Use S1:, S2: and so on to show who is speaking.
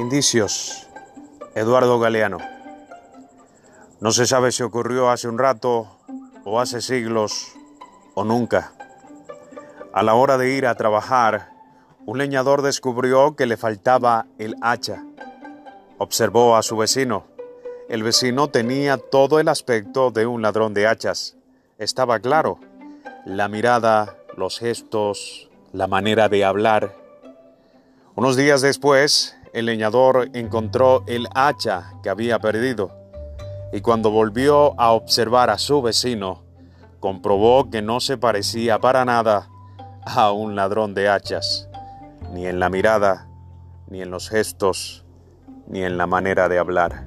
S1: Indicios. Eduardo Galeano. No se sabe si ocurrió hace un rato o hace siglos o nunca. A la hora de ir a trabajar, un leñador descubrió que le faltaba el hacha. Observó a su vecino. El vecino tenía todo el aspecto de un ladrón de hachas. Estaba claro. La mirada, los gestos, la manera de hablar. Unos días después, el leñador encontró el hacha que había perdido y cuando volvió a observar a su vecino, comprobó que no se parecía para nada a un ladrón de hachas, ni en la mirada, ni en los gestos, ni en la manera de hablar.